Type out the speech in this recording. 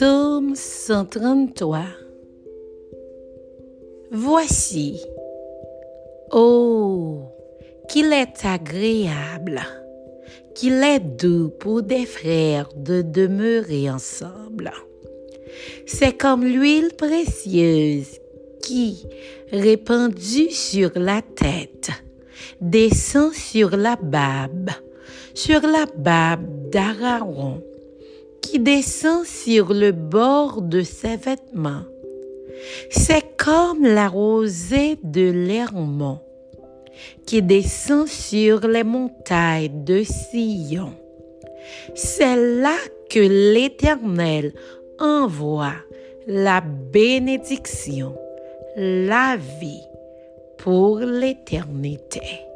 Psaume 133 Voici, oh, qu'il est agréable, qu'il est doux pour des frères de demeurer ensemble. C'est comme l'huile précieuse qui, répandue sur la tête, descend sur la barbe, sur la barbe d'Aaron descend sur le bord de ses vêtements. C'est comme la rosée de l'Hermon qui descend sur les montagnes de Sion. C'est là que l'Éternel envoie la bénédiction, la vie pour l'éternité.